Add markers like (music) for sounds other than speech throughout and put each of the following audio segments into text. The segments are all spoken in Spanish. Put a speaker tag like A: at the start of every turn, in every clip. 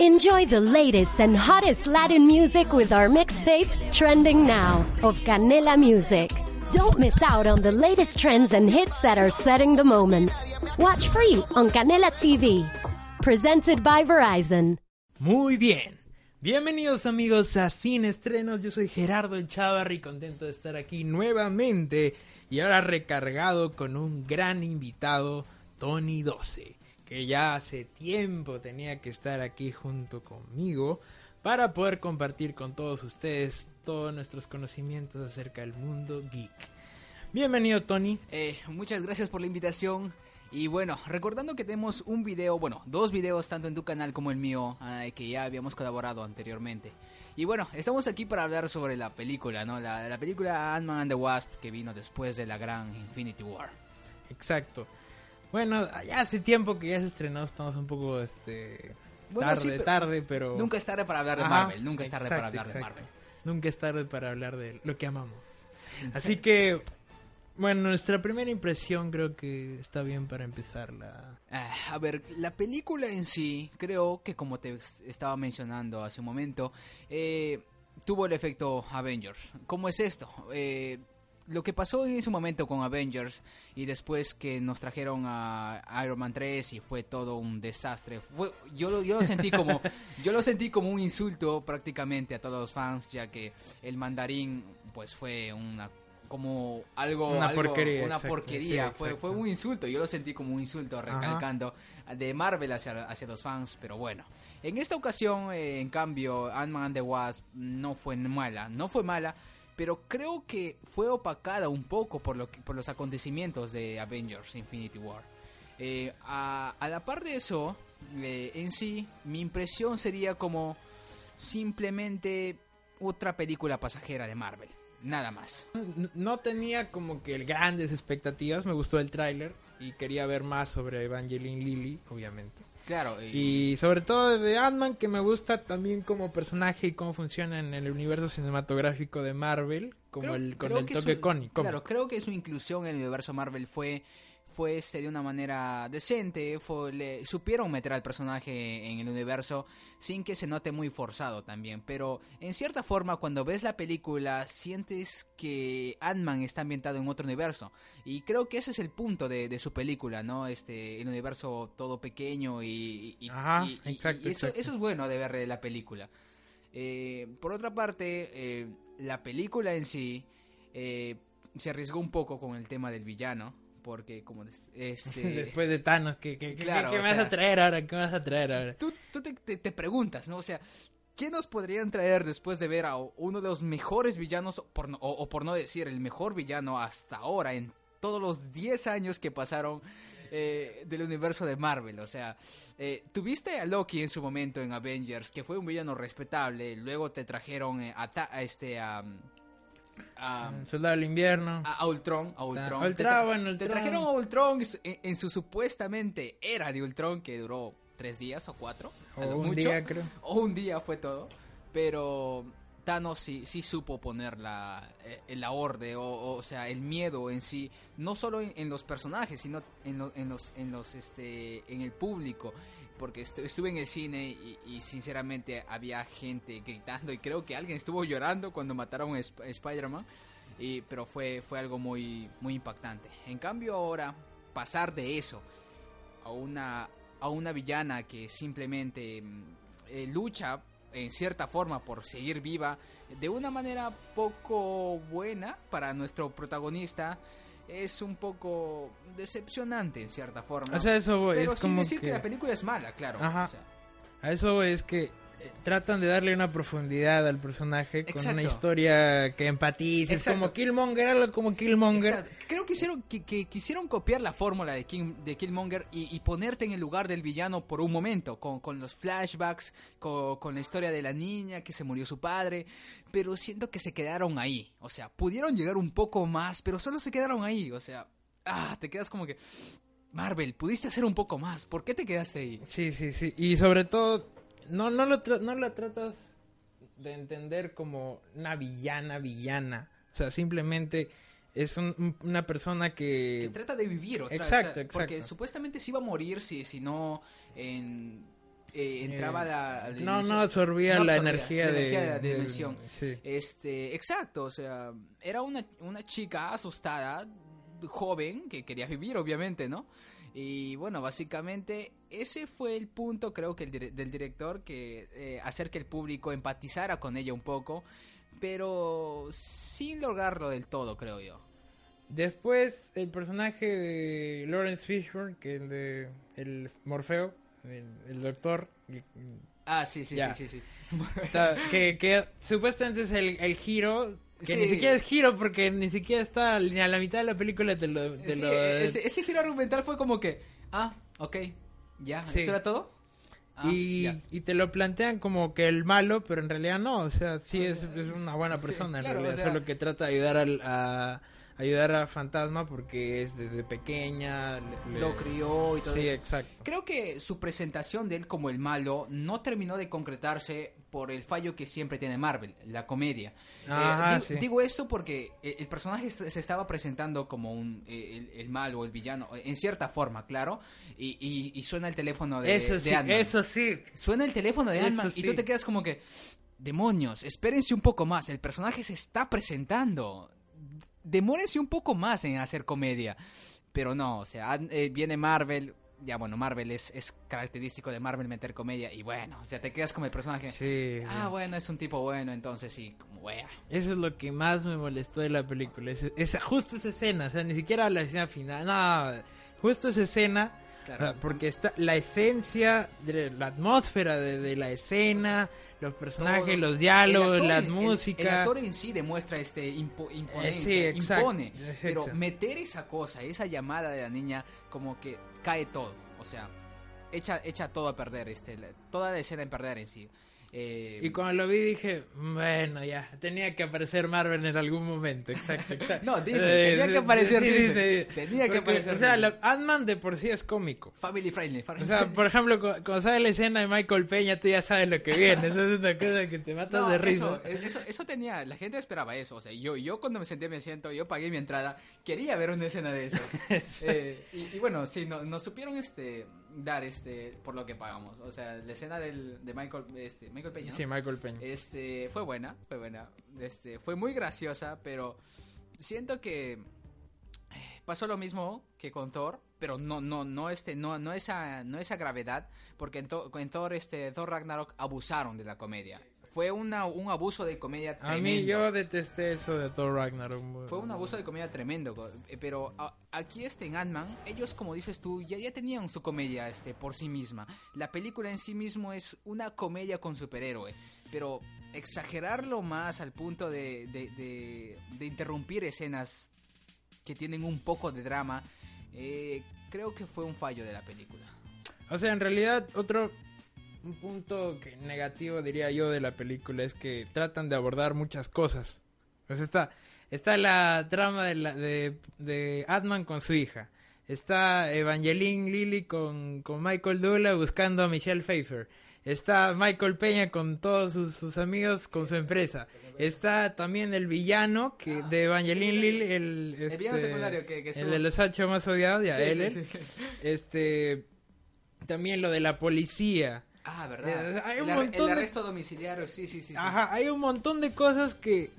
A: Enjoy the latest and hottest Latin music with our mixtape, Trending Now, of Canela Music. Don't miss out on the latest trends and hits that are setting the moment. Watch free on Canela TV. Presented by Verizon.
B: Muy bien. Bienvenidos amigos a Sin Estrenos. Yo soy Gerardo El Chavarri, contento de estar aquí nuevamente y ahora recargado con un gran invitado, Tony 12, que ya hace tiempo tenía que estar aquí junto conmigo para poder compartir con todos ustedes todos nuestros conocimientos acerca del mundo geek. Bienvenido Tony.
C: Eh, muchas gracias por la invitación. Y bueno, recordando que tenemos un video, bueno, dos videos tanto en tu canal como el mío, eh, que ya habíamos colaborado anteriormente. Y bueno, estamos aquí para hablar sobre la película, ¿no? La, la película Ant-Man and the Wasp que vino después de la gran Infinity War.
B: Exacto. Bueno, ya hace tiempo que ya se estrenó, estamos un poco este
C: Bueno,
B: tarde,
C: sí, pero
B: tarde, pero
C: Nunca es tarde para hablar de
B: Ajá,
C: Marvel, nunca es tarde para
B: exacto,
C: hablar de. Marvel.
B: Nunca es tarde para hablar de lo que amamos. Así que, bueno, nuestra primera impresión creo que está bien para empezar la...
C: Ah, a ver, la película en sí, creo que como te estaba mencionando hace un momento, eh, tuvo el efecto Avengers. ¿Cómo es esto? Eh, lo que pasó en ese momento con Avengers y después que nos trajeron a Iron Man 3 y fue todo un desastre. Fue, yo, lo- yo lo sentí como (laughs) yo lo sentí como un insulto prácticamente a todos los fans ya que el mandarín pues fue una como algo
B: Una
C: algo-
B: porquería,
C: una
B: exacto,
C: porquería.
B: sí,
C: fue fue un insulto yo lo sentí como un insulto recalcando de Marvel hacia, hacia los fans pero bueno. En esta ocasión eh, en cambio Ant-Man and the Wasp no fue mala no fue mala pero creo que fue opacada un poco por, lo que- por los acontecimientos de Avengers Infinity War. Eh, a, la par de eso, en sí, mi impresión sería como simplemente otra película pasajera de Marvel. Nada más.
B: No tenía como que grandes expectativas, me gustó el tráiler y quería ver más sobre Evangeline Lilly, obviamente.
C: Claro, y-
B: Y sobre todo de Ant-Man, que me gusta también como personaje y cómo funciona en el universo cinematográfico de Marvel, como
C: Creo-
B: el, con el
C: que
B: toque
C: su-. Claro, creo que su inclusión en el universo Marvel fue fue este, de una manera decente, fue, le, supieron meter al personaje en el universo sin que se note muy forzado también, pero en cierta forma cuando ves la película sientes que Ant-Man está ambientado en otro universo y creo que ese es el punto de, de su película, ¿no? Este, el universo todo pequeño y, y-
B: Ajá,
C: y-
B: exacto,
C: y eso,
B: exacto.
C: eso es bueno de ver la película. Eh, por otra parte, eh, la película en sí eh, se arriesgó un poco con el tema del villano, porque como (laughs) este,
B: Después de Thanos, ¿qué, qué,
C: Claro,
B: qué me vas a traer ahora? ¿Qué me vas a traer ahora?
C: tú, tú te, te- te preguntas, ¿no? O sea, ¿qué nos podrían traer después de ver a uno de los mejores villanos, por no- o, o por no decir el mejor villano hasta ahora, en todos los 10 años que pasaron eh, del universo de Marvel? O sea, eh, tuviste a Loki en su momento en Avengers, que fue un villano respetable, luego te trajeron eh, a, Ta- a este... a-
B: Soldado del invierno.
C: a, a Ultron, a Ultron.
B: Ah, Ultron,
C: Te tra-
B: bueno,
C: Te trajeron a Ultron en, en su supuestamente era de Ultron que duró tres días o cuatro.
B: O un
C: mucho.
B: día, creo.
C: O un día fue todo. Pero Thanos sí, sí supo poner la, eh, la orde, o, o sea, el miedo en sí, no solo en, en los personajes, sino en, lo- en los, en los, este, en el público. Porque estu- estuve en el cine y, sinceramente había gente gritando y creo que alguien estuvo llorando cuando mataron a Sp- Spider-Man. Pero fue, fue algo muy, muy impactante. En cambio ahora, pasar de eso a una, a una villana que simplemente mm, eh, lucha en cierta forma por seguir viva de una manera poco buena para nuestro protagonista es un poco decepcionante en cierta forma.
B: O sea, eso voy,
C: pero
B: es
C: sin
B: como
C: decir que...
B: que-
C: la película es mala, claro.
B: Ajá.
C: o sea,
B: A eso voy, es que tratan de darle una profundidad al personaje con
C: Exacto.
B: una historia que empatices,
C: Exacto.
B: como Killmonger, algo como Killmonger.
C: Exacto. Creo que hicieron que, que quisieron copiar la fórmula de, King, de Killmonger y, y ponerte en el lugar del villano por un momento, con, con los flashbacks, con, con la historia de la niña que se murió su padre, pero siento que se quedaron ahí. O sea, pudieron llegar un poco más, pero solo se quedaron ahí. O sea, ah, te quedas como que... Marvel, pudiste hacer un poco más. ¿Por qué te quedaste ahí?
B: Sí, sí, sí. Y sobre todo, no, no, lo tra- no la tratas de entender como una villana, villana. O sea, simplemente es un- un- una persona que...
C: que trata de vivir otra
B: Exacto,
C: o sea, porque
B: exacto.
C: supuestamente se iba a morir si, si no en, eh, entraba la,
B: No, no absorbía
C: No
B: la energía
C: la
B: de,
C: energía de la dimensión.
B: sí.
C: Este, exacto, o sea, era una, una chica asustada, joven, que quería vivir, obviamente, ¿no? Y bueno, básicamente ese fue el punto, creo que el dire- del director, que eh, hacer que el público empatizara con ella un poco, pero sin lograrlo del todo, creo yo.
B: Después, el personaje de Lawrence Fishburne, que el de el Morfeo, el, el doctor, el-
C: Ah, sí, sí,
B: Ya.
C: sí, sí, sí.
B: está- que, que supuestamente es el, el giro, que ni siquiera es giro porque ni siquiera está ni a la mitad de la película te lo... te
C: Sí,
B: lo-
C: ese, ese giro argumental fue como que, ah, ok, ya,
B: Sí.
C: ¿eso era todo? Ah,
B: y,
C: ya.
B: y te lo plantean como que el malo, pero en realidad no, o sea, sí es, es una buena
C: Sí,
B: persona, en
C: claro,
B: realidad,
C: o sea-
B: solo que trata de ayudar al, a ayudar a Fantasma porque es desde pequeña, le-
C: Lo crió y todo
B: Sí,
C: eso.
B: exacto.
C: Creo que su presentación de él como el malo no terminó de concretarse por el fallo que siempre tiene Marvel, la comedia. Eh,
B: Ajá,
C: di-
B: sí.
C: Digo esto porque eh, el personaje se estaba presentando como un, eh, el, el malo, el villano, en cierta forma, claro, y, y- y suena el teléfono de,
B: eso
C: de
B: sí, eso sí.
C: Suena el teléfono de Ant-Man y tú te quedas como que, demonios, espérense un poco más, el personaje se está presentando. Demórense un poco más en hacer comedia. Pero no, o sea, eh, viene Marvel, ya bueno, Marvel es, es característico de Marvel meter comedia y bueno, o sea, te quedas como el personaje.
B: Sí.
C: Ah, bueno, es un tipo bueno, entonces sí, como wea.
B: Eso es lo que más me molestó de la película. Esa- justo esa escena, o sea, ni siquiera la escena final, no, justo esa escena,
C: Claro.
B: sea, porque está la esencia, de la atmósfera de, de la escena, los personajes,
C: Todo.
B: los diálogos, la
C: el-
B: música.
C: El, actor en sí demuestra este impo- imponencia,
B: Eh, sí, exacto,
C: impone. Pero meter esa cosa, esa llamada de la niña, como que cae todo. O sea, echa, echa todo a perder, este, la- toda la escena en perder en sí. Eh,
B: Y cuando lo vi dije, bueno, ya, tenía que aparecer Marvel en algún momento, exacto. exacto. (laughs)
C: No, Disney, tenía que aparecer
B: sí,
C: Disney. Tenía que
B: Porque,
C: aparecer
B: O sea,
C: Disney.
B: Ant-Man de por sí es cómico.
C: Family friendly. family
B: O sea,
C: friendly.
B: por ejemplo, cu- cuando sale la escena de Michael Peña, tú ya sabes lo que viene. Eso es una cosa que te matas
C: No,
B: de risa.
C: Eso, eso, eso tenía, la gente esperaba eso. O sea, yo, yo cuando me senté en mi asiento, yo pagué mi entrada, quería ver una escena de eso. (laughs) Eh, y, y bueno, sí, no, nos supieron este dar este por lo que pagamos. O sea, la escena del, de Michael, este, Michael Peña. ¿no?
B: Sí, Michael Peña.
C: Este, fue buena, fue buena. Este, fue muy graciosa, pero siento que eh, pasó lo mismo que con Thor, pero no no no este no no esa no esa gravedad, porque en Thor este Thor Ragnarok abusaron de la comedia. Fue una, un abuso de comedia
B: A
C: tremendo.
B: mí yo detesté eso de Thor Ragnarok.
C: Fue un abuso de comedia tremendo, eh, pero a- aquí este en Ant-Man, ellos como dices tú, ya, ya tenían su comedia este por sí misma. La película en sí mismo es una comedia con superhéroe, pero exagerarlo más al punto de, de, de- de interrumpir escenas que tienen un poco de drama, eh, creo que fue un fallo de la película.
B: O sea, en realidad, otro un punto que negativo diría yo de la película es que tratan de abordar muchas cosas. Pues está, está la trama de, la, de, de Atman con su hija. Está Evangeline Lilly con, con Michael Dula buscando a Michelle Pfeiffer. Está Michael Peña con todos sus, sus amigos, con su empresa. Está también el villano que de Evangeline Lilly, el,
C: villano
B: este,
C: secundario que- que
B: el de los ocho más odiados, ya
C: Sí, sí,
B: él, él.
C: sí.
B: Este, también lo de la policía.
C: Ah, verdad.
B: Eh, hay un
C: el,
B: montón
C: el
B: de-
C: arresto domiciliario, sí, sí, sí. sí.
B: Ajá, hay un montón de cosas que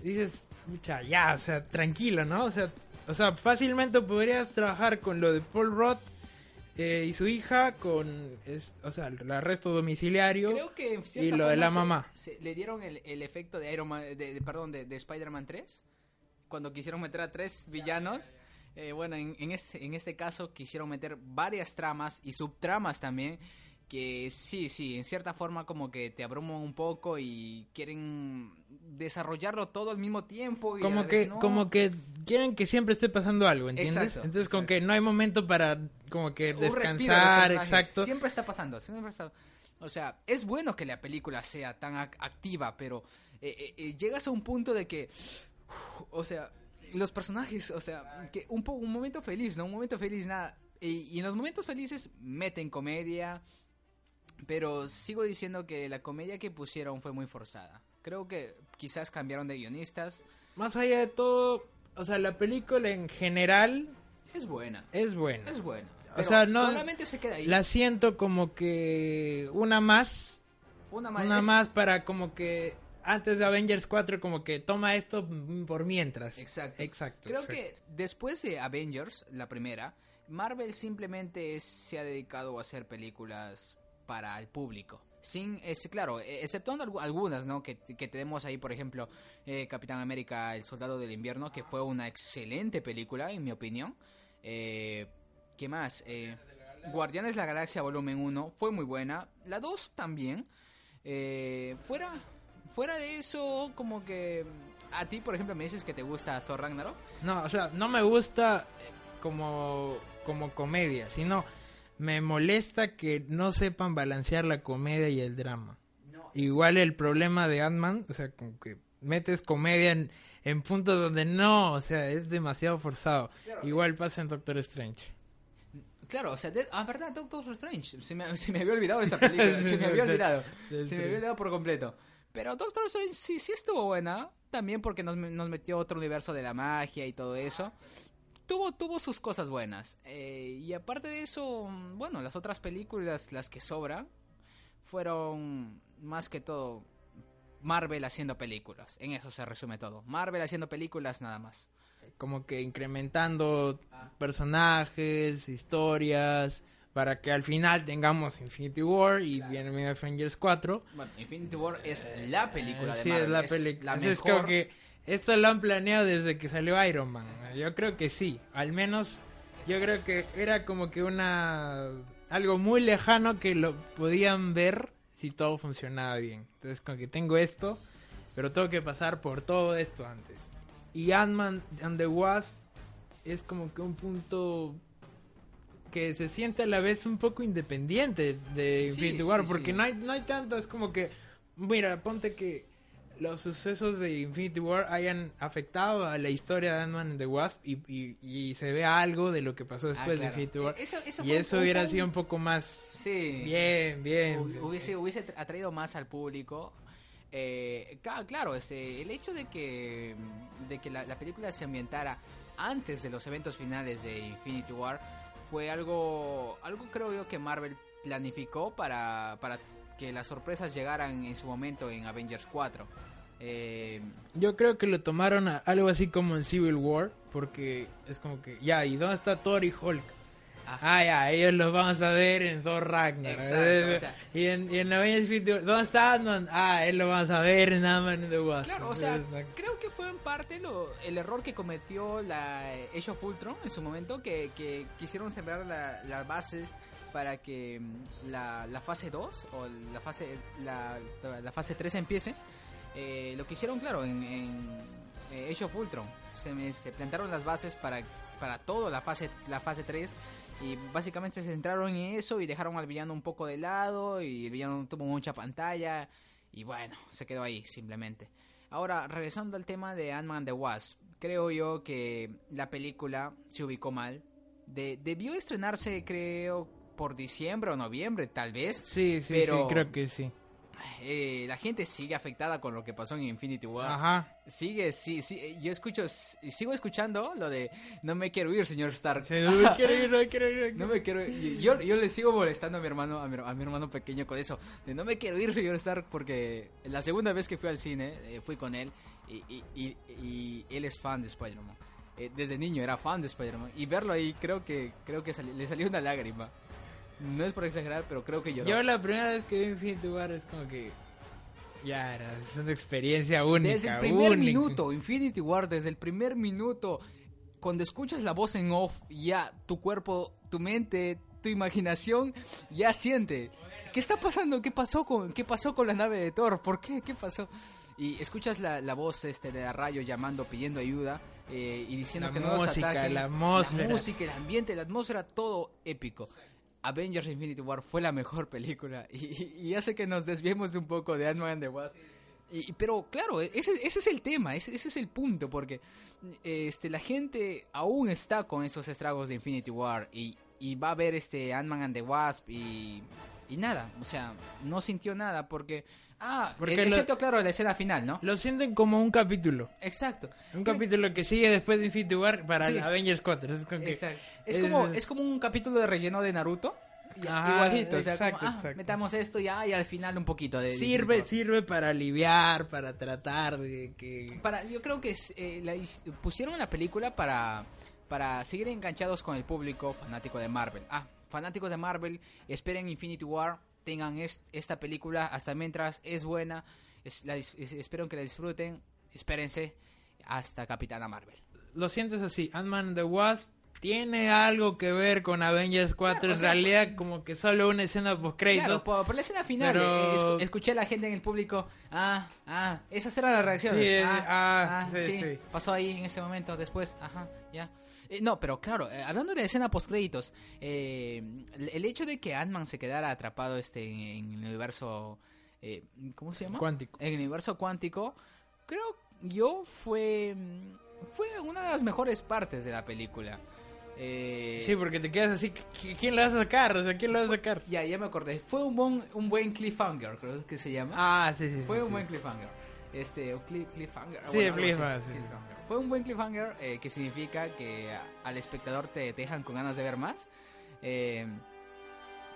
B: dices, mucha, ya, o sea, tranquilo, ¿no? O sea, o sea, fácilmente podrías trabajar con lo de Paul Roth eh, y su hija, con, es- o sea, el arresto domiciliario.
C: Creo que en
B: y lo de la
C: se-
B: mamá.
C: se- le dieron el, el efecto de Iron Man, de, de- perdón, de, de Spider-Man 3, cuando quisieron meter a tres villanos. Eh, bueno, en, en, este, en este caso quisieron meter varias tramas y subtramas también, que sí, sí, en cierta forma como que te abruman un poco y quieren desarrollarlo todo al mismo tiempo. Y
B: Como que,
C: no.
B: como que quieren que siempre esté pasando algo, ¿entiendes?
C: Exacto,
B: Entonces, como
C: exacto.
B: que no hay momento para, como que
C: Un de
B: descansar, exacto.
C: Siempre está pasando, siempre está... O sea, es bueno que la película sea tan ac- activa, pero eh, eh, eh, llegas a un punto de que, o sea, los personajes, o sea, que un, un momento feliz, ¿no? Un momento feliz, nada. Y, y en los momentos felices meten comedia, pero sigo diciendo que la comedia que pusieron fue muy forzada. Creo que quizás cambiaron de guionistas.
B: Más allá de todo, o sea, la película en general
C: Es buena,
B: es buena.
C: es buena. Pero
B: sea, no...
C: solamente se queda ahí.
B: La siento como que una más,
C: Una más.
B: una
C: es-
B: más para como que antes de Avengers 4 como que toma esto por mientras.
C: Exacto.
B: Exacto.
C: Creo
B: exacto.
C: que después de Avengers, la primera, Marvel simplemente se ha dedicado a hacer películas para el público. Sin, es, claro, eh, exceptuando algu- algunas, ¿no? Que, tenemos ahí, por ejemplo, eh, Capitán América, El Soldado del Invierno, que fue una excelente película, en mi opinión. Eh, ¿Qué más? Eh, Guardianes de la Galaxia Volumen 1 fue muy buena. La 2 también. Eh, fuera, fuera de eso, como que... A ti, por ejemplo, me dices que te gusta Thor Ragnarok.
B: No, o sea, no me gusta como, como comedia, sino me molesta que no sepan balancear la comedia y el drama. Igual el problema de Ant-Man, o sea, como que metes comedia en, en puntos donde no, o sea, es demasiado forzado. Igual pasa en Doctor Strange.
C: Claro, o sea, de- ah, verdad, Doctor Strange. Se me, se me había olvidado esa película, (laughs) se me había olvidado.
B: Sí,
C: Se
B: sí.
C: me había olvidado por completo. Pero Doctor Strange sí, sí estuvo buena. También porque nos, nos metió otro universo de la magia y todo eso. Tuvo, tuvo sus cosas buenas. Eh, y aparte de eso, mm, bueno, las otras películas, las que sobran, fueron más que todo Marvel haciendo películas. En eso se resume todo. Marvel haciendo películas nada más.
B: Como que incrementando personajes, historias, para que al final tengamos Infinity War y viene Avengers 4.
C: Bueno, Infinity War es la película de
B: sí,
C: Marvel.
B: es la película.
C: la
B: Es
C: mejor.
B: como que esto lo han planeado desde que salió Iron Man. Yo creo que sí. Al menos yo creo que era como que una algo muy lejano que lo podían ver si todo funcionaba bien. Entonces como que tengo esto, pero tengo que pasar por todo esto antes. Y Ant-Man and the Wasp es como que un punto que se siente a la vez un poco independiente de Infinity
C: sí,
B: War,
C: sí.
B: porque no hay no hay tantas como que mira, ponte que los sucesos de Infinity War hayan afectado a la historia de Ant-Man and the Wasp y, y, y se vea algo de lo que pasó
C: Ah,
B: después
C: claro.
B: de Infinity War.
C: Eh, Eso, eso
B: y eso hubiera sido
C: un-
B: poco más
C: Sí.
B: bien, bien.
C: Hu- Hubiese, hubiese tra- atraído más al público. Eh, claro, este, el hecho de que, de que la, la película se ambientara antes de los eventos finales de Infinity War fue algo, algo creo yo que Marvel planificó para, para que las sorpresas llegaran en su momento en Avengers 4. Eh,
B: Yo creo que lo tomaron a- algo así como en Civil War, porque es como que, ya, ¿y dónde está Thor y Hulk?
C: ajá.
B: Ah, ya, ellos los vamos a ver en Thor Ragnarok.
C: Exacto, o sea- (laughs)
B: y en, y en Avengers Infinity War, ¿dónde está Ant-Man? Ah, él lo vamos a ver en Ant-Man and the Wasp.
C: Claro, o sea, creo que fue en parte lo, el error que cometió la Age of Ultron en su momento, que, que quisieron sembrar la- las bases para que mm, la, fase 2 o la fase la, fase 3 empiece. Eh, lo que hicieron, claro, en, en eh, Age of Ultron. Se, plantaron las bases para, para todo la fase, la fase 3 y básicamente se centraron en eso y dejaron al villano un poco de lado y el villano tuvo mucha pantalla y bueno, se quedó ahí simplemente. Ahora, regresando al tema de Ant-Man the Wasp, creo yo que la película se ubicó mal. De- debió estrenarse, creo, por diciembre o noviembre, tal vez.
B: Sí, sí,
C: pero-
B: sí, creo que sí.
C: Eh, la gente sigue afectada con lo que pasó en Infinity War.
B: Ajá.
C: Sigue, sí, sí. Yo escucho, sigo escuchando lo de no me quiero ir, señor Stark.
B: Sí, no quiero ir, no quiero ir.
C: No me quiero ir. Yo, yo le sigo molestando a mi hermano, a mi, a mi hermano pequeño con eso. De no me quiero ir, señor Stark, porque la segunda vez que fui al cine, eh, fui con él y, y- y- y él es fan de Spider-Man. Eh, desde niño era fan de Spider-Man. Y verlo ahí, creo que creo que sali- le salió una lágrima. No es por exagerar, pero creo que lloró.
B: Yo la primera vez que vi Infinity War es como que... Ya, era, es una experiencia única,
C: Desde el primer
B: única.
C: minuto, Infinity War, desde el primer minuto, cuando escuchas la voz en off, ya tu cuerpo, tu mente, tu imaginación ya siente. ¿Qué está pasando? ¿Qué pasó con, qué pasó con la nave de Thor? ¿Por qué? ¿Qué pasó? Y escuchas la, la voz este de Rayo llamando, pidiendo ayuda eh, y diciendo
B: La
C: que no
B: música,
C: ataquen.
B: la atmósfera.
C: La música, el ambiente, la atmósfera, todo épico. Avengers Infinity War fue la mejor película. Y, hace que nos desviemos un poco de Ant-Man and the Wasp. Y, y- pero claro, ese, ese es el tema, ese, ese es el punto, porque este, la gente aún está con esos estragos de Infinity War y, y va a ver este Ant-Man and the Wasp y, y nada, o sea, no sintió nada porque... Ah,
B: Porque
C: porque
B: lo-
C: excepto, claro, la escena final, ¿no?
B: Lo sienten como un capítulo.
C: Exacto.
B: Un capítulo que sigue después de Infinity War para
C: Sí.
B: Avengers 4. Es como que-
C: Exacto. Es,
B: es-
C: como, es como un capítulo de relleno de Naruto.
B: Ajá,
C: igualito, o sea, como,
B: exacto,
C: ah,
B: exacto.
C: metamos esto ya y al final un poquito de...
B: Sirve, sirve para aliviar, para tratar de que...
C: Para, yo creo que eh, la pusieron la película para, para seguir enganchados con el público fanático de Marvel. Ah, fanáticos de Marvel, esperen Infinity War, tengan es- esta película hasta mientras es buena, es, espero que la disfruten, espérense hasta Capitana Marvel.
B: Lo sientes así, Ant-Man the Wasp tiene algo que ver con Avengers 4.
C: Claro,
B: en
C: sea,
B: realidad, como que solo una escena post créditos.
C: Claro, por, por la escena final,
B: Pero-
C: eh, escu- escuché a la gente en el público, ah, ah, esas eran las reacciones.
B: Sí, eh,
C: ah,
B: ah,
C: ah,
B: sí,
C: sí,
B: sí.
C: pasó ahí en ese momento, después, ajá, ya. Eh, no, pero claro, eh, hablando de la escena post créditos, el, el hecho de que Ant-Man se quedara atrapado este en, el universo, eh, ¿cómo se llama?
B: Cuántico.
C: En el universo cuántico, creo yo fue fue una de las mejores partes de la película. Eh,
B: Sí, porque te quedas así, ¿qui- ¿quién lo va a sacar? O sea, ¿quién lo va a sacar?
C: ya, ya me acordé. Fue un buen, un buen cliffhanger, creo que se llama.
B: Ah, sí, sí.
C: Fue
B: sí,
C: un
B: sí.
C: buen cliffhanger. Este, cliffhanger.
B: Sí,
C: así,
B: cliffhanger, sí.
C: cliffhanger. Fue un buen cliffhanger eh, que significa que al espectador te dejan con ganas de ver más. Eh,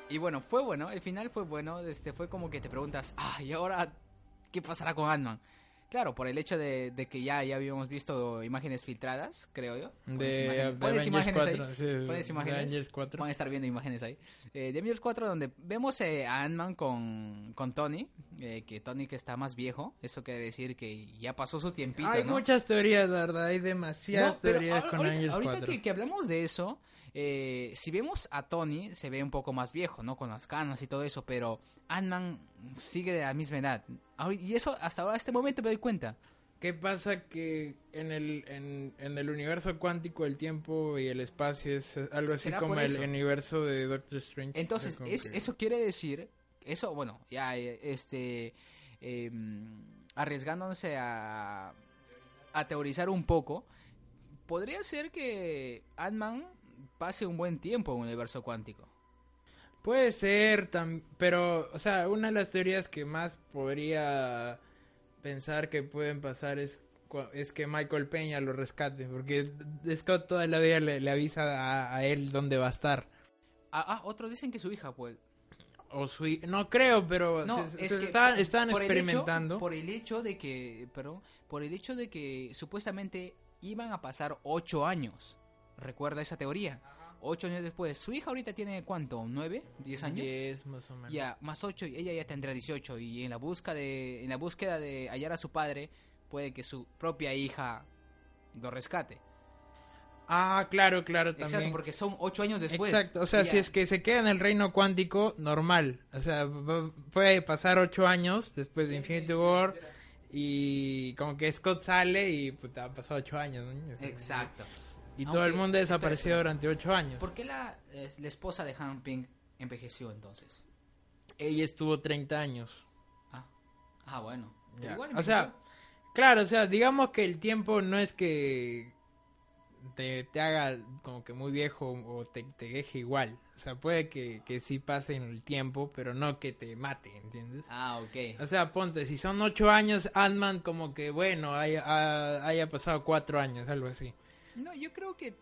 C: y bueno, fue bueno. El final fue bueno. Este, fue como que te preguntas, ah, ¿y ahora qué pasará con Ant-Man? Claro, por el hecho de, de que ya, ya habíamos visto imágenes filtradas, creo yo. Pones
B: De,
C: imágenes-
B: de
C: pones imágenes
B: 4.
C: ahí.
B: sí,
C: Pones
B: de
C: imágenes.
B: Avengers 4.
C: Van a estar viendo imágenes ahí. Eh, de Avengers 4 donde vemos eh, a Ant-Man con, con Tony, eh, que Tony que está más viejo, eso quiere decir que ya pasó su tiempito,
B: Hay
C: ¿no?
B: muchas teorías, la verdad. Hay demasiadas
C: No,
B: teorías con
C: ahorita,
B: Avengers
C: ahorita
B: 4.
C: que, que hablamos de eso, eh, si vemos a Tony, se ve un poco más viejo, ¿no? Con las canas y todo eso, pero Ant-Man sigue de la misma edad. Ahori- Y eso hasta ahora, este momento me doy cuenta.
B: ¿Qué pasa que en el, en, en el universo cuántico el tiempo y el espacio es algo así
C: ¿Será
B: como el universo de Doctor Strange?
C: Entonces,
B: Es
C: eso quiere decir, eso, bueno, ya, eh, este, eh, arriesgándose a, a teorizar un poco, podría ser que Ant-Man pase un buen tiempo en un universo cuántico.
B: Puede ser, tam- pero, o sea, una de las teorías que más podría pensar que pueden pasar es, es que Michael Peña lo rescate, porque Scott toda la vida le, le avisa a, a él dónde va a estar.
C: Ah, ah, otros dicen que su hija, pues.
B: O su no creo, pero
C: No,
B: se-
C: es
B: se
C: que
B: están, están
C: por el
B: experimentando.
C: hecho- por el hecho de que, perdón, por el hecho de que supuestamente iban a pasar ocho años. ¿Recuerda esa teoría? Ocho años después. Su hija ahorita tiene cuánto, nueve, diez años.
B: Diez, más o menos.
C: Ya, más 8, ella ya tendrá 18 y en la busca de en la búsqueda de hallar a su padre, puede que su propia hija lo rescate.
B: Ah, claro, claro,
C: Exacto,
B: también.
C: porque son 8 años después.
B: Exacto, o sea, si es que se queda en el reino cuántico, normal. O sea, puede pasar ocho años después de Infinity War y como que Scott sale y pues han pasado ocho años.
C: Exacto.
B: Y todo el mundo desapareció
C: espera.
B: durante ocho años.
C: ¿Por qué la, la esposa de Han Ping envejeció entonces?
B: Ella estuvo 30 años.
C: Ah, ah bueno. Pero igual
B: O sea, claro, o sea, digamos que el tiempo no es que te, te haga como que muy viejo o te, te deje igual. O sea, puede que, que sí pase en el tiempo, pero no que te mate, ¿entiendes?
C: Ah, ok.
B: O sea, ponte, si son ocho años, Ant-Man como que, bueno, haya, ha- haya pasado cuatro años, algo así.
C: No, yo creo que,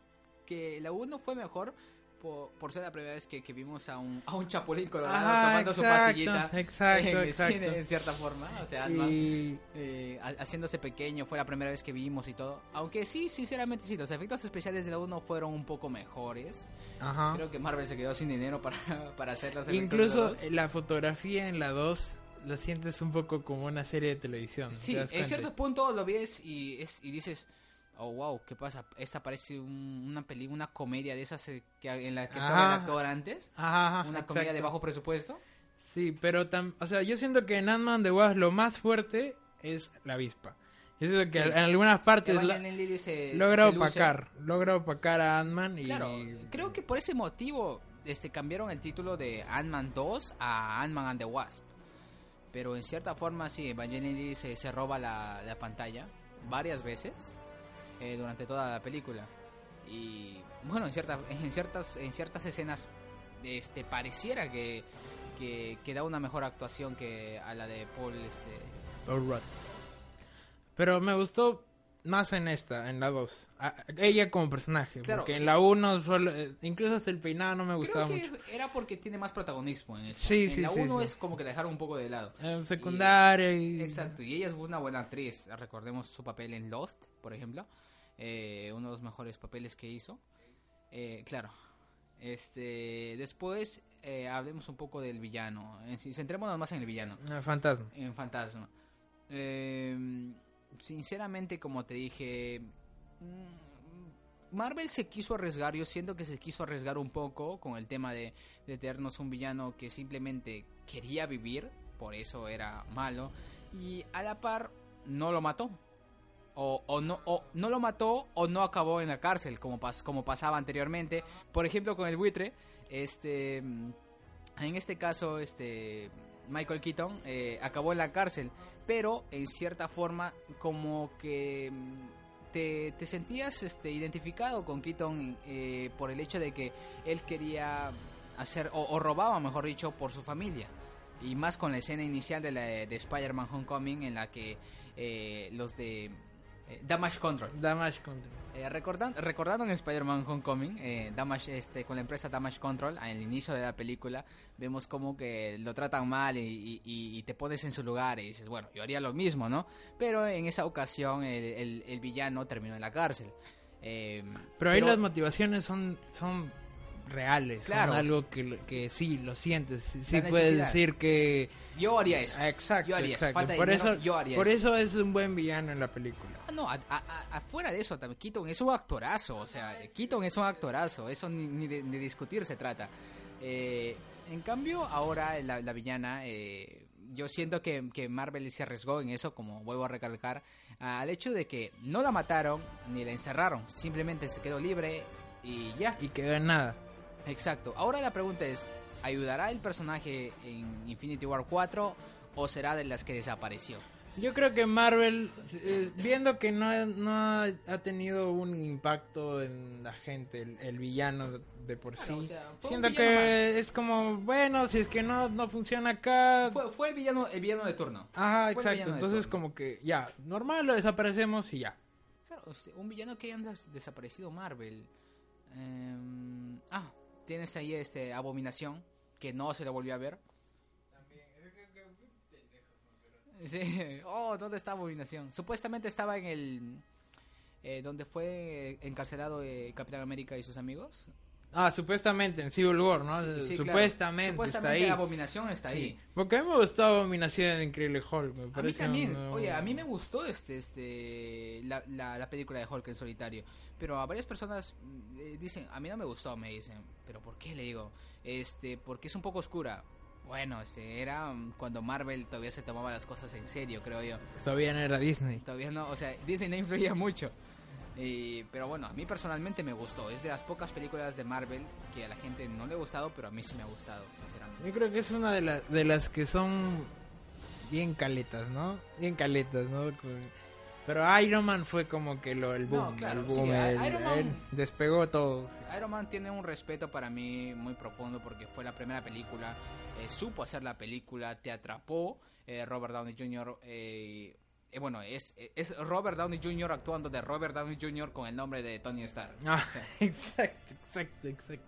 C: que la 1 fue mejor por, por ser la primera vez que, que vimos a un, a un chapulín colorado
B: Ajá,
C: tomando su pastillita
B: exacto, (laughs)
C: en
B: exacto.
C: cine, en cierta forma. O sea,
B: Y
C: eh, ha- haciéndose pequeño, fue la primera vez que vimos y todo. Aunque sí, sinceramente sí, los efectos especiales de la 1 fueron un poco mejores.
B: Ajá.
C: Creo que Marvel se quedó sin dinero para, (laughs) para hacer los de la
B: Incluso
C: 2.
B: la fotografía en la 2 lo sientes un poco como una serie de televisión.
C: Sí,
B: ¿te das
C: en cierto punto lo ves y, es, y dices, oh wow, ¿qué pasa? Esta parece un- una película, una comedia de esas eh, que, en la que actúa el actor antes.
B: Ajá, ajá,
C: Una comedia de bajo presupuesto.
B: Sí, pero tam- o sea, yo siento que en Ant-Man The Wasp lo más fuerte es la avispa. Yo siento que
C: Sí.
B: en algunas partes la-
C: se,
B: logra
C: se luce.
B: opacar, logra opacar a Ant-Man y...
C: Claro, creo que por ese motivo este cambiaron el título de Ant-Man 2 a Ant-Man and the Wasp. Pero en cierta forma sí, Evangeline se, se roba la, la pantalla varias veces eh, durante toda la película. Y bueno, en, cierta, (laughs) en, ciertas, en ciertas escenas este pareciera que, que, que da una mejor actuación que a la de Paul este
B: Paul Rudd. Pero me gustó más en esta, en la 2. Ella como personaje.
C: Claro,
B: porque en la 1, incluso hasta el peinado no me gustaba
C: Creo que
B: mucho.
C: era porque tiene más protagonismo en esta.
B: Sí,
C: en
B: sí,
C: la
B: sí,
C: 1
B: sí.
C: es como que la dejaron un poco de lado.
B: En secundaria y...
C: Exacto, y ella es una buena actriz. Recordemos su papel en Lost, por ejemplo. Eh, uno de los mejores papeles que hizo. Eh, claro. Este, después eh, hablemos un poco del villano. Centrémonos más en el villano,
B: Ah, fantasma.
C: en Fantasma. Eh, sinceramente, como te dije, mm, Marvel se quiso arriesgar. Yo siento que se quiso arriesgar un poco con el tema de, de tenernos un villano que simplemente quería vivir, por eso era malo, y a la par no lo mató. O, o no, o no lo mató o no acabó en la cárcel, como, pas- como pasaba anteriormente. Por ejemplo, con el buitre, este, mm, en este caso, este, Michael Keaton eh, acabó en la cárcel, pero en cierta forma como que mm, te, te sentías este, identificado con Keaton eh, por el hecho de que él quería hacer, o, robaba, mejor dicho, por su familia. Y más con la escena inicial de, de Spider-Man Homecoming en la que eh, los de eh, Damage Control
B: Damage Control.
C: eh, recordan- recordando en Spider-Man Homecoming, eh, Damage, este, con la empresa Damage Control, al inicio de la película, vemos como que lo tratan mal y, y- y- y te pones en su lugar y dices, bueno, yo haría lo mismo, ¿no? Pero en esa ocasión el, el- el villano terminó en la cárcel. Eh,
B: Pero ahí las motivaciones son, son reales.
C: Claro.
B: Son algo que, que sí, lo sientes. Sí, puedes decir que...
C: yo haría eso.
B: Exacto,
C: Yo haría eso. Falta
B: Por,
C: dinero,
B: eso,
C: yo haría
B: por
C: eso.
B: eso es un buen villano en la película.
C: Ah, no, a- a- afuera de eso, también Keaton es un actorazo, o sea, Keaton es un actorazo, eso ni, ni de, ni discutir se trata. Eh, en cambio, ahora la, la villana, eh, yo siento que, que Marvel se arriesgó en eso, como vuelvo a recalcar, al hecho de que no la mataron ni la encerraron, simplemente se quedó libre y ya.
B: Y quedó en nada.
C: Exacto. Ahora la pregunta es, ¿ayudará el personaje en Infinity War 4 o será de las que desapareció?
B: Yo creo que Marvel, eh, viendo que no, no ha tenido un impacto en la gente, el, el villano de, de por sí,
C: Claro, o sea, fue un
B: siento que es como, bueno, si es que no, no funciona acá...
C: Fue, fue el, villano, el villano de turno.
B: Ajá,
C: fue
B: exacto. Entonces como que ya, normal, lo desaparecemos y ya.
C: Claro, un villano que haya des- desaparecido Marvel. Em, ah, tienes ahí este Abominación, que no se lo volvió a ver. Sí. (laughs) Oh, ¿dónde está Abominación? Supuestamente estaba en el... Eh, donde fue encarcelado eh, Capitán América y sus amigos.
B: Ah, supuestamente en Civil War, ¿no?
C: Sí, sí, claro.
B: supuestamente,
C: Supuestamente
B: está ahí.
C: Abominación está
B: Sí.
C: ahí.
B: Porque a mí me gustó Abominación en Increíble Hulk. Me
C: A mí también. Oye, a mí me gustó este, este, la, la, la película de Hulk en solitario. Pero a varias personas mm, eh, dicen, a mí no me gustó, me dicen. ¿Pero por qué? Le digo, este, porque es un poco oscura. Bueno, este, era mm, cuando Marvel todavía se tomaba las cosas en serio, creo yo.
B: Todavía no era Disney.
C: Todavía no, o sea, Disney no influía mucho. Y- pero bueno, a mí personalmente me gustó. Es de las pocas películas de Marvel que a la gente no le ha gustado, pero a mí sí me ha gustado, sinceramente.
B: Yo creo que es una de, la- de las que son bien caletas, ¿no? Bien caletas, ¿no? Pero Iron Man fue como que lo, el
C: No,
B: boom,
C: claro,
B: el boom,
C: sí,
B: el-
C: Iron Man-
B: él despegó todo.
C: Iron Man tiene un respeto para mí muy profundo porque fue la primera película, eh, supo hacer la película, te atrapó. eh, Robert Downey Jr. eh, eh, bueno, es, es Robert Downey Jr. actuando de Robert Downey Jr. con el nombre de Tony Stark.
B: Ah,
C: O sea, (laughs)
B: exacto, exacto, exacto.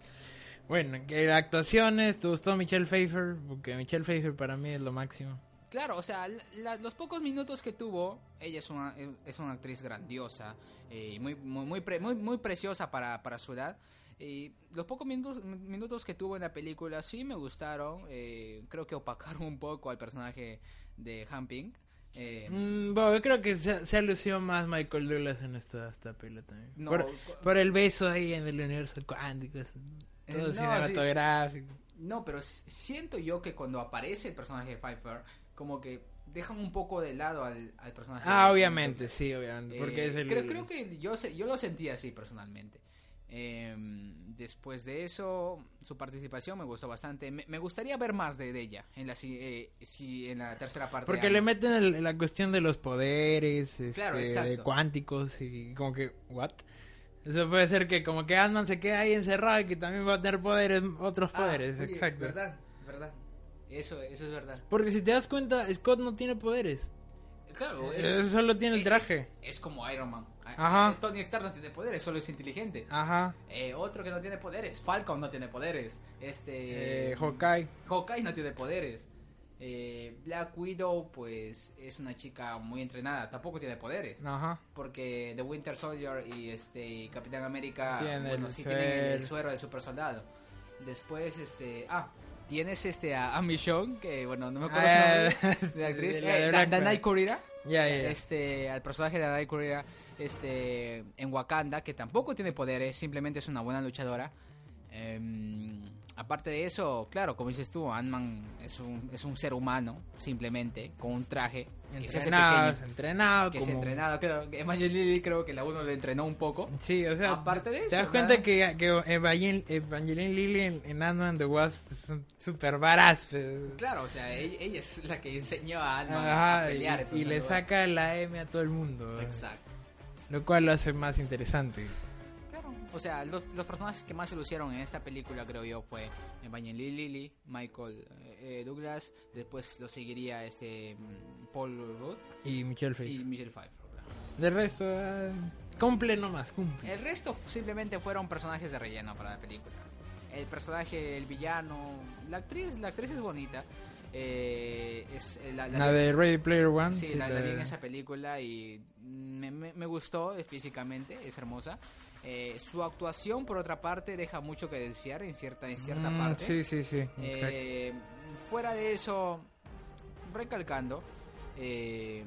B: Bueno, que actuaciones, ¿te gustó Michelle Pfeiffer? Porque Michelle Pfeiffer para mí es lo máximo.
C: Claro, o sea, la- los pocos minutos que tuvo, ella es una, es una actriz grandiosa eh, y muy, muy, muy, pre- muy, muy preciosa para, para su edad. Y los pocos minutos, minutos que tuvo en la película sí me gustaron. eh, creo que opacaron un poco al personaje de Han Ping. Eh,
B: Mm, bueno, yo creo que se, se alució más Michael Douglas en esta, esta peli también.
C: No,
B: por, por el beso ahí en el universo cuántico, eso,
C: Eh,
B: todo
C: no,
B: cinematográfico.
C: No, pero siento yo que cuando aparece el personaje de Pfeiffer, como que dejan un poco de lado al, al personaje.
B: Ah,
C: de-
B: obviamente, sí, obviamente.
C: Eh,
B: Porque es el...
C: creo, creo que yo, se- yo lo sentí así personalmente. Eh, después de eso, su participación me gustó bastante. Me, me gustaría ver más de, de ella en la, eh, si- en la tercera parte.
B: Porque le meten el- la cuestión de los poderes, este,
C: Claro,
B: de cuánticos y como que, ¿what? Eso puede ser que como que Ant-Man se queda ahí encerrado y que también va a tener poderes, otros
C: Ah,
B: poderes,
C: oye,
B: exacto.
C: Verdad, verdad. Eso, eso es verdad.
B: Porque si te das cuenta, Scott no tiene poderes.
C: Claro,
B: Eh, solo tiene el
C: es-
B: traje.
C: Es, como Iron Man.
B: Ajá.
C: Tony Stark no tiene poderes, solo es inteligente.
B: Ajá.
C: Eh, otro que no tiene poderes, Falcon no tiene poderes. Este.
B: Eh, Hawkeye.
C: Hawkeye no tiene poderes. Eh, Black Widow, pues es una chica muy entrenada, tampoco tiene poderes.
B: Ajá.
C: Porque The Winter Soldier y este Capitán América,
B: Tienen
C: bueno,
B: el
C: sí tienen el,
B: suero.
C: suero de super soldado. Después, este, ah, tienes este a, a Michonne, que bueno, no me acuerdo su
B: Ah,
C: nombre (laughs) de la actriz, eh,
B: Black
C: Da- Danai
B: Ya, ya, ya.
C: este, al personaje de Danai Gurira, este, en Wakanda, que tampoco tiene poderes, simplemente es una buena luchadora. Em, aparte de eso, claro, como dices tú, Ant-Man es un, es un ser humano, simplemente, con un traje que
B: Entrenado,
C: pequeño,
B: entrenado.
C: que es
B: como-
C: entrenado, claro, que Evangeline creo que la uno le entrenó un poco.
B: Sí, o sea,
C: Aparte de
B: te
C: eso,
B: das cuenta que, que Evangeline, Evangeline Lilly en, en Ant-Man the Wasp es súper varaz. pues.
C: Claro, o sea, ella, ella es la que enseñó a Ant-Man a pelear.
B: y, le
C: lugar.
B: saca la M a todo el mundo.
C: Exacto.
B: Lo cual lo hace más interesante.
C: O sea, los, los personajes que más se lucieron en esta película, creo yo, fue Evangeline Lilly, Michael eh, Douglas, después lo seguiría este mm, Paul Rudd
B: Y Michelle Pfeiffer.
C: y Michelle Pfeiffer. claro.
B: De resto, ah, cumple nomás, cumple.
C: El resto simplemente fueron personajes de relleno para la película. El personaje, el villano, la actriz, la actriz es bonita. eh, es eh, la, la-
B: La de Ready Player One.
C: Sí, la, la vi en esa película y me, me- me gustó eh, físicamente, es hermosa. Eh, su actuación, por otra parte, deja mucho que desear en cierta, en cierta
B: Mm,
C: parte.
B: Sí, sí, sí.
C: Eh, fuera de eso, recalcando, eh,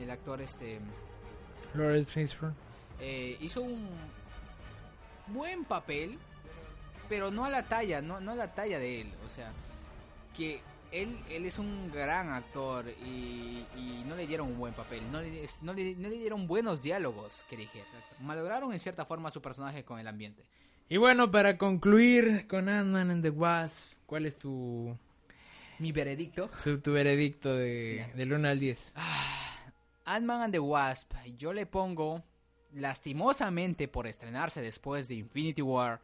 C: el actor este
B: Lawrence Fishburne.
C: eh, hizo un buen papel, pero no a la talla, no, no a la talla de él. O sea, que él, él es un gran actor y, y no le dieron un buen papel, no le, no le- no le dieron buenos diálogos, que dije. Malograron en cierta forma su personaje con el ambiente.
B: Y bueno, para concluir con Ant-Man and the Wasp, ¿cuál es tu,
C: Mi veredicto.
B: su- tu veredicto de, del 1 al 10?
C: Ant-Man and the Wasp, yo le pongo, lastimosamente por estrenarse después de Infinity War,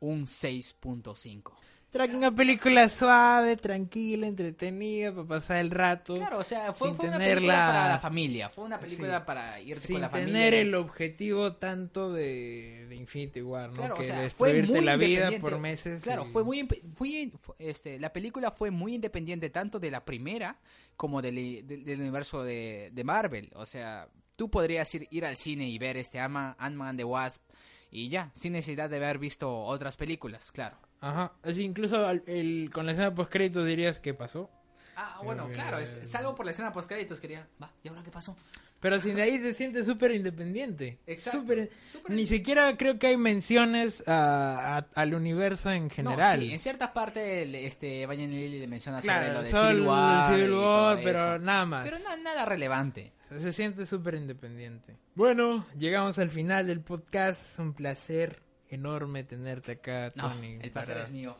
C: un 6.5.
B: Una película suave, tranquila, entretenida, para pasar el rato.
C: Claro, o sea, fue,
B: Sin
C: fue una
B: tener
C: película
B: la-
C: para la familia, fue una película
B: Sí.
C: para irte
B: Sin
C: con la
B: tener
C: familia.
B: el objetivo tanto de, de Infinity War, ¿no?
C: Claro,
B: que
C: o sea, fue
B: destruirte la vida por meses.
C: Claro,
B: y-
C: fue muy, fue- este, la película fue muy independiente tanto de la primera como del, del- del universo de, de Marvel. O sea, tú podrías ir, ir al cine y ver este Ant-Man Ant-Man the Wasp y ya, sin necesidad de haber visto otras películas, claro.
B: Ajá. Así, incluso al- el, con la escena post créditos dirías qué pasó.
C: Ah, bueno,
B: Eh,
C: claro, es, salvo por la escena post créditos quería, va, ¿y ahora qué pasó?
B: Pero sin de ahí te sientes súper independiente.
C: Exacto.
B: Súper-
C: Súper-
B: Ni siquiera creo que hay menciones a- a- al universo en general.
C: No, sí, en ciertas partes el- este Evangeline Lilly le menciona sobre lo de
B: solo
C: Civil War,
B: Civil
C: y todo
B: War, pero
C: eso.
B: nada más.
C: Pero na- nada relevante.
B: O sea, se siente súper independiente. Bueno, llegamos al final del podcast. Un placer enorme tenerte acá,
C: No,
B: Tony.
C: el placer
B: para,
C: es mío.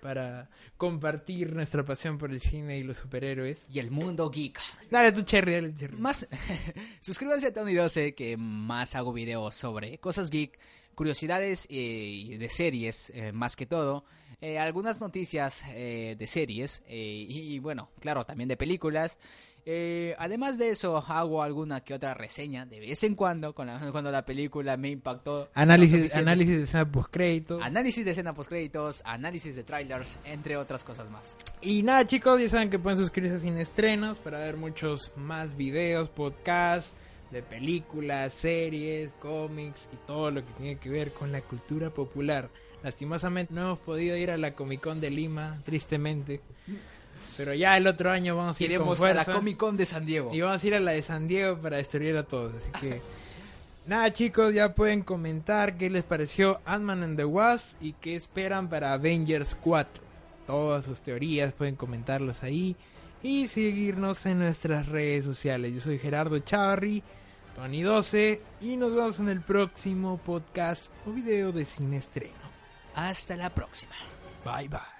B: para compartir nuestra pasión por el cine y los superhéroes.
C: Y el mundo geek.
B: Dale tu cherry, dale tu cherry.
C: Más, (laughs) suscríbanse a Tony 12 que más hago videos sobre cosas geek, curiosidades eh, y de series eh, más que todo, eh, algunas noticias eh, de series y bueno, claro, también de películas. Eh, además de eso, hago alguna que otra reseña de vez en cuando con la- (laughs) cuando la película me impactó.
B: Análisis, análisis de escena post crédito.
C: Análisis de escena post créditos, análisis de trailers, entre otras cosas más.
B: Y nada chicos, ya saben que pueden suscribirse sin estrenos para ver muchos más videos, podcasts de películas, series, cómics y todo lo que tiene que ver con la cultura popular. Lastimosamente no hemos podido ir a la Comic Con de Lima, tristemente. Pero ya el otro año vamos a ir con
C: a la. Comic Con de San Diego.
B: Y vamos a ir a la de San Diego para destruir a todos. Así que, (laughs) nada, chicos, ya pueden comentar qué les pareció Ant-Man and the Wasp y qué esperan para Avengers 4. Todas sus teorías pueden comentarlas ahí y seguirnos en nuestras redes sociales. Yo soy Gerardo Chavarri, Tony12, y nos vemos en el próximo podcast o video de Cine Estreno.
C: Hasta la próxima.
B: Bye bye.